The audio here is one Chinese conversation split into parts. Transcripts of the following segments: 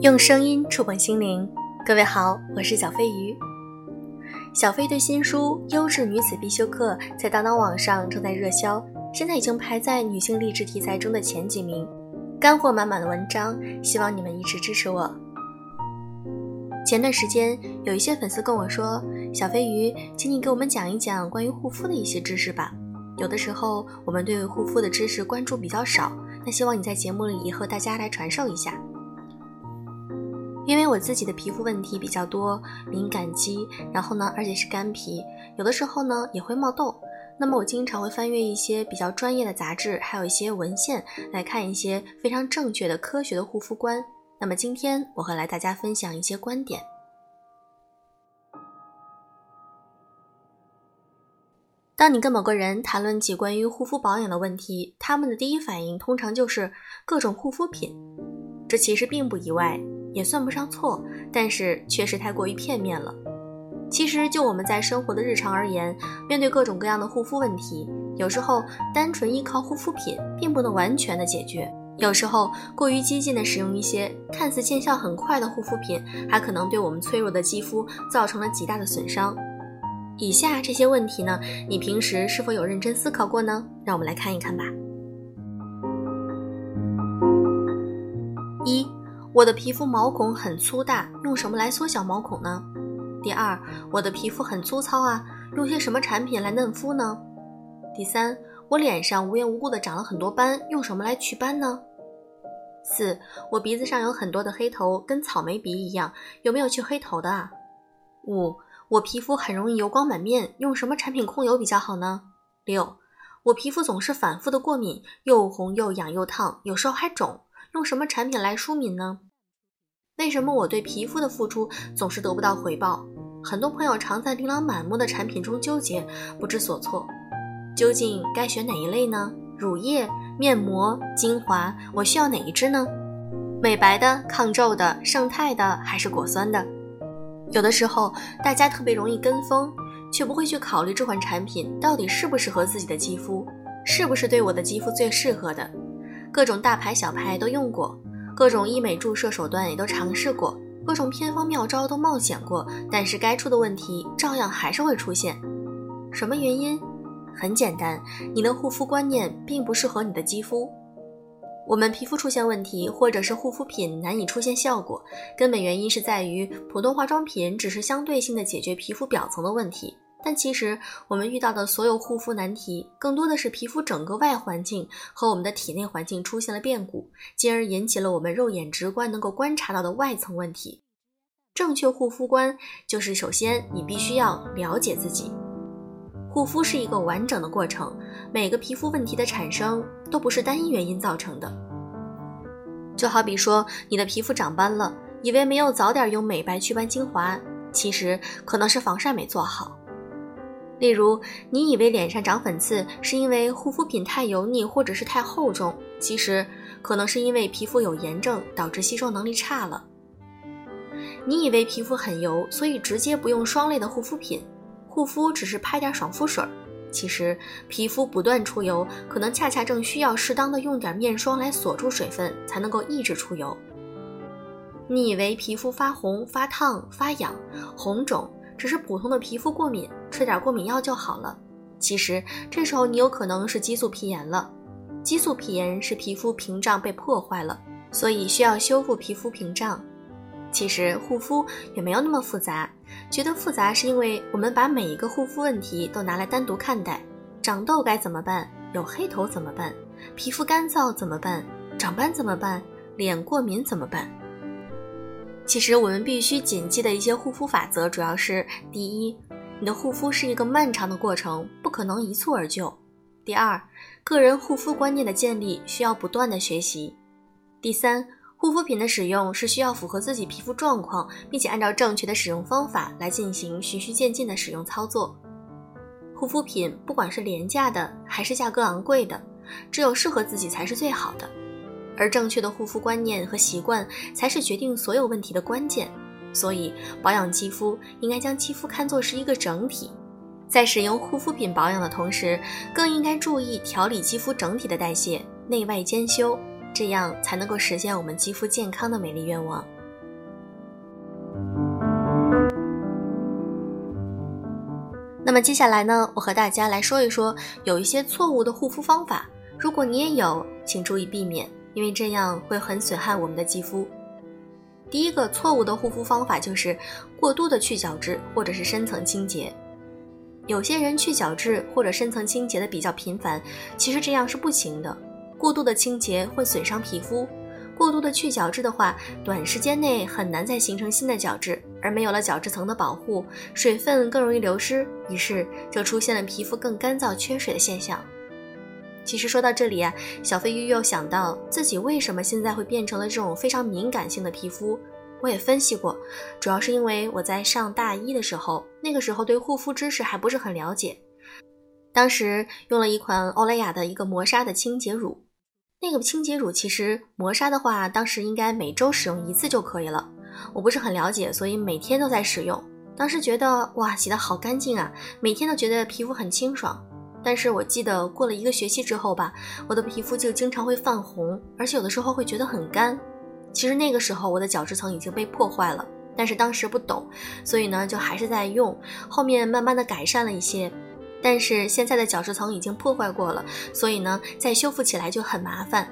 用声音触碰心灵，各位好，我是小飞鱼。小飞的新书《优质女子必修课》在当当网上正在热销，现在已经排在女性励志题材中的前几名，干货满满的文章，希望你们一直支持我。前段时间有一些粉丝跟我说：“小飞鱼，请你给我们讲一讲关于护肤的一些知识吧。”有的时候我们对护肤的知识关注比较少，那希望你在节目里也和大家来传授一下。因为我自己的皮肤问题比较多，敏感肌，然后呢，而且是干皮，有的时候呢也会冒痘。那么我经常会翻阅一些比较专业的杂志，还有一些文献来看一些非常正确的科学的护肤观。那么今天我会来大家分享一些观点。当你跟某个人谈论起关于护肤保养的问题，他们的第一反应通常就是各种护肤品，这其实并不意外。也算不上错，但是确实太过于片面了。其实就我们在生活的日常而言，面对各种各样的护肤问题，有时候单纯依靠护肤品并不能完全的解决。有时候过于激进的使用一些看似见效很快的护肤品，还可能对我们脆弱的肌肤造成了极大的损伤。以下这些问题呢，你平时是否有认真思考过呢？让我们来看一看吧。我的皮肤毛孔很粗大，用什么来缩小毛孔呢？第二，我的皮肤很粗糙啊，用些什么产品来嫩肤呢？第三，我脸上无缘无故的长了很多斑，用什么来祛斑呢？四，我鼻子上有很多的黑头，跟草莓鼻一样，有没有去黑头的啊？五，我皮肤很容易油光满面，用什么产品控油比较好呢？六，我皮肤总是反复的过敏，又红又痒又烫，有时候还肿，用什么产品来舒敏呢？为什么我对皮肤的付出总是得不到回报？很多朋友常在琳琅满目的产品中纠结，不知所措。究竟该选哪一类呢？乳液、面膜、精华，我需要哪一支呢？美白的、抗皱的、胜肽的还是果酸的？有的时候大家特别容易跟风，却不会去考虑这款产品到底适不适合自己的肌肤，是不是对我的肌肤最适合的？各种大牌小牌都用过。各种医美注射手段也都尝试过，各种偏方妙招都冒险过，但是该出的问题照样还是会出现。什么原因？很简单，你的护肤观念并不适合你的肌肤。我们皮肤出现问题，或者是护肤品难以出现效果，根本原因是在于普通化妆品只是相对性的解决皮肤表层的问题。但其实，我们遇到的所有护肤难题，更多的是皮肤整个外环境和我们的体内环境出现了变故，进而引起了我们肉眼直观能够观察到的外层问题。正确护肤观就是，首先你必须要了解自己。护肤是一个完整的过程，每个皮肤问题的产生都不是单一原因造成的。就好比说，你的皮肤长斑了，以为没有早点用美白祛斑精华，其实可能是防晒没做好。例如，你以为脸上长粉刺是因为护肤品太油腻或者是太厚重，其实可能是因为皮肤有炎症导致吸收能力差了。你以为皮肤很油，所以直接不用霜类的护肤品，护肤只是拍点爽肤水，其实皮肤不断出油，可能恰恰正需要适当的用点面霜来锁住水分，才能够抑制出油。你以为皮肤发红、发烫、发痒、红肿。只是普通的皮肤过敏，吃点过敏药就好了。其实这时候你有可能是激素皮炎了。激素皮炎是皮肤屏障被破坏了，所以需要修复皮肤屏障。其实护肤也没有那么复杂，觉得复杂是因为我们把每一个护肤问题都拿来单独看待。长痘该怎么办？有黑头怎么办？皮肤干燥怎么办？长斑怎么办？脸过敏怎么办？其实我们必须谨记的一些护肤法则，主要是：第一，你的护肤是一个漫长的过程，不可能一蹴而就；第二，个人护肤观念的建立需要不断的学习；第三，护肤品的使用是需要符合自己皮肤状况，并且按照正确的使用方法来进行循序渐进的使用操作。护肤品不管是廉价的还是价格昂贵的，只有适合自己才是最好的。而正确的护肤观念和习惯，才是决定所有问题的关键。所以保养肌肤应该将肌肤看作是一个整体。在使用护肤品保养的同时更应该注意调理肌肤整体的代谢内外兼修这样才能够实现我们肌肤健康的美丽愿望。那么接下来呢我和大家来说一说有一些错误的护肤方法如果你也有请注意避免因为这样会很损害我们的肌肤。第一个错误的护肤方法就是过度的去角质或者是深层清洁。有些人去角质或者深层清洁的比较频繁，其实这样是不行的。过度的清洁会损伤皮肤，过度的去角质的话，短时间内很难再形成新的角质，而没有了角质层的保护，水分更容易流失，于是就出现了皮肤更干燥、缺水的现象。其实说到这里啊，小飞鱼又想到自己为什么现在会变成了这种非常敏感性的皮肤。我也分析过，主要是因为我在上大一的时候，那个时候对护肤知识还不是很了解。当时用了一款欧莱雅的一个磨砂的清洁乳，那个清洁乳其实磨砂的话，当时应该每周使用一次就可以了。我不是很了解，所以每天都在使用。当时觉得哇，洗的好干净啊，每天都觉得皮肤很清爽。但是我记得过了一个学期之后吧，我的皮肤就经常会泛红，而且有的时候会觉得很干。其实那个时候我的角质层已经被破坏了，但是当时不懂，所以呢就还是在用。后面慢慢的改善了一些，但是现在的角质层已经破坏过了，所以呢再修复起来就很麻烦。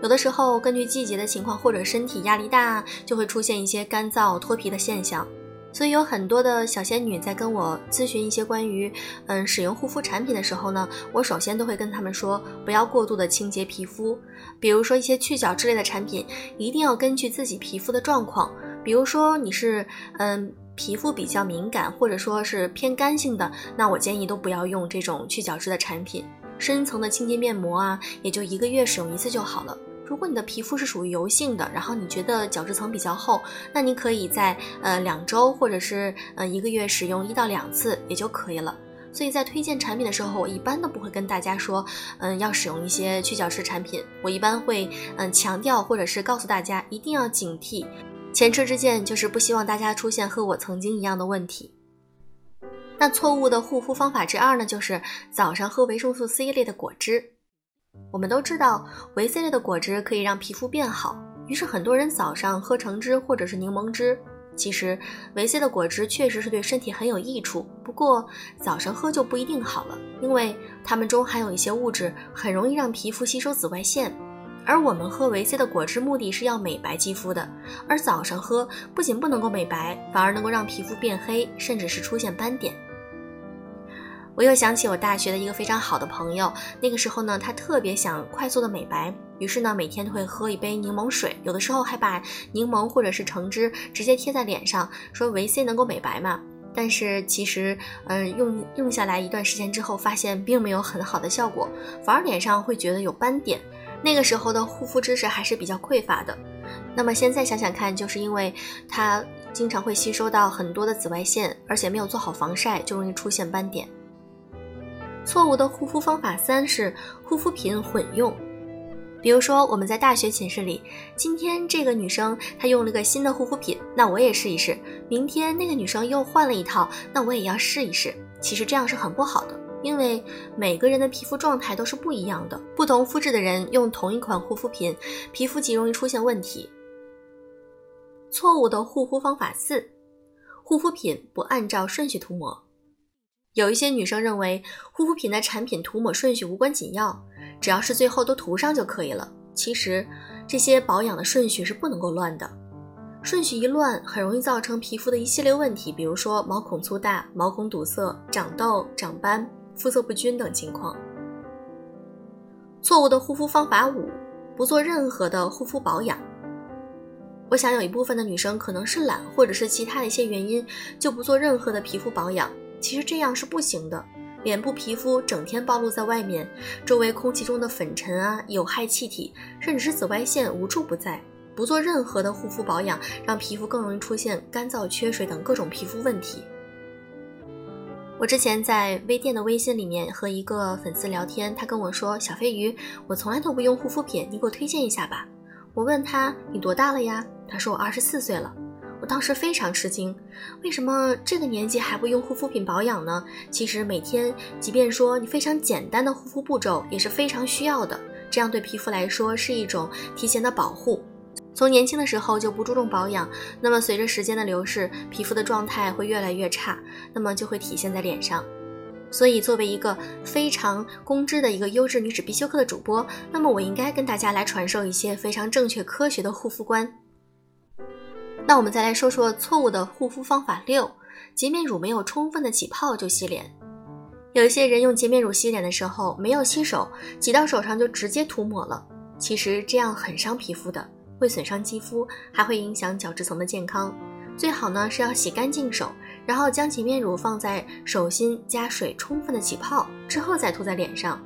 有的时候根据季节的情况或者身体压力大，就会出现一些干燥脱皮的现象。所以有很多的小仙女在跟我咨询一些关于嗯使用护肤产品的时候呢，我首先都会跟他们说不要过度的清洁皮肤，比如说一些去角之类的产品，一定要根据自己皮肤的状况，比如说你是嗯皮肤比较敏感或者说是偏干性的，那我建议都不要用这种去角质的产品，深层的清洁面膜啊，也就一个月使用一次就好了。如果你的皮肤是属于油性的，然后你觉得角质层比较厚，那你可以在呃两周或者是呃一个月使用一到两次也就可以了。所以在推荐产品的时候，我一般都不会跟大家说，嗯，要使用一些去角质产品。我一般会嗯强调或者是告诉大家一定要警惕。前车之鉴就是不希望大家出现和我曾经一样的问题。那错误的护肤方法之二呢，就是早上喝维生素 C 类的果汁。我们都知道维 C 类的果汁可以让皮肤变好，于是很多人早上喝橙汁或者是柠檬汁。其实维 C 的果汁确实是对身体很有益处，不过早上喝就不一定好了，因为它们中含有一些物质很容易让皮肤吸收紫外线。而我们喝维 C 的果汁目的是要美白肌肤的，而早上喝不仅不能够美白，反而能够让皮肤变黑，甚至是出现斑点。我又想起我大学的一个非常好的朋友，那个时候呢，他特别想快速的美白，于是呢，每天都会喝一杯柠檬水，有的时候还把柠檬或者是橙汁直接贴在脸上，说维 C 能够美白嘛。但是其实，嗯，用用下来一段时间之后，发现并没有很好的效果，反而脸上会觉得有斑点。那个时候的护肤知识还是比较匮乏的。那么现在想想看，就是因为他经常会吸收到很多的紫外线，而且没有做好防晒，就容易出现斑点。错误的护肤方法三是护肤品混用，比如说我们在大学寝室里，今天这个女生她用了个新的护肤品，那我也试一试；明天那个女生又换了一套，那我也要试一试。其实这样是很不好的，因为每个人的皮肤状态都是不一样的，不同肤质的人用同一款护肤品，皮肤极容易出现问题。错误的护肤方法四，护肤品不按照顺序涂抹。有一些女生认为护肤品的产品涂抹顺序无关紧要，只要是最后都涂上就可以了。其实这些保养的顺序是不能够乱的，顺序一乱，很容易造成皮肤的一系列问题，比如说毛孔粗大、毛孔堵塞、长痘、长斑、肤色不均等情况。错误的护肤方法五：不做任何的护肤保养。我想有一部分的女生可能是懒，或者是其他的一些原因，就不做任何的皮肤保养。其实这样是不行的，脸部皮肤整天暴露在外面，周围空气中的粉尘啊、有害气体，甚至是紫外线无处不在。不做任何的护肤保养，让皮肤更容易出现干燥、缺水等各种皮肤问题。我之前在微店的微信里面和一个粉丝聊天，他跟我说：“小飞鱼，我从来都不用护肤品，你给我推荐一下吧。”我问他：“你多大了呀？”他说：“我二十四岁了。”我当时非常吃惊，为什么这个年纪还不用护肤品保养呢？其实每天，即便说你非常简单的护肤步骤也是非常需要的，这样对皮肤来说是一种提前的保护。从年轻的时候就不注重保养，那么随着时间的流逝，皮肤的状态会越来越差，那么就会体现在脸上。所以，作为一个非常公知的一个优质女子必修课的主播，那么我应该跟大家来传授一些非常正确科学的护肤观。那我们再来说说错误的护肤方法六：洁面乳没有充分的起泡就洗脸。有一些人用洁面乳洗脸的时候没有洗手，挤到手上就直接涂抹了，其实这样很伤皮肤的，会损伤肌肤，还会影响角质层的健康。最好呢是要洗干净手。然后将洁面乳放在手心，加水充分的起泡之后再涂在脸上。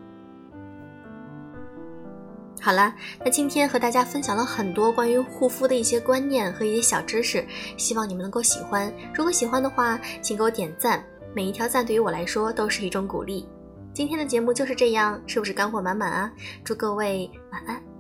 好了，那今天和大家分享了很多关于护肤的一些观念和一些小知识，希望你们能够喜欢。如果喜欢的话，请给我点赞，每一条赞对于我来说都是一种鼓励。今天的节目就是这样，是不是干货满满啊？祝各位晚安。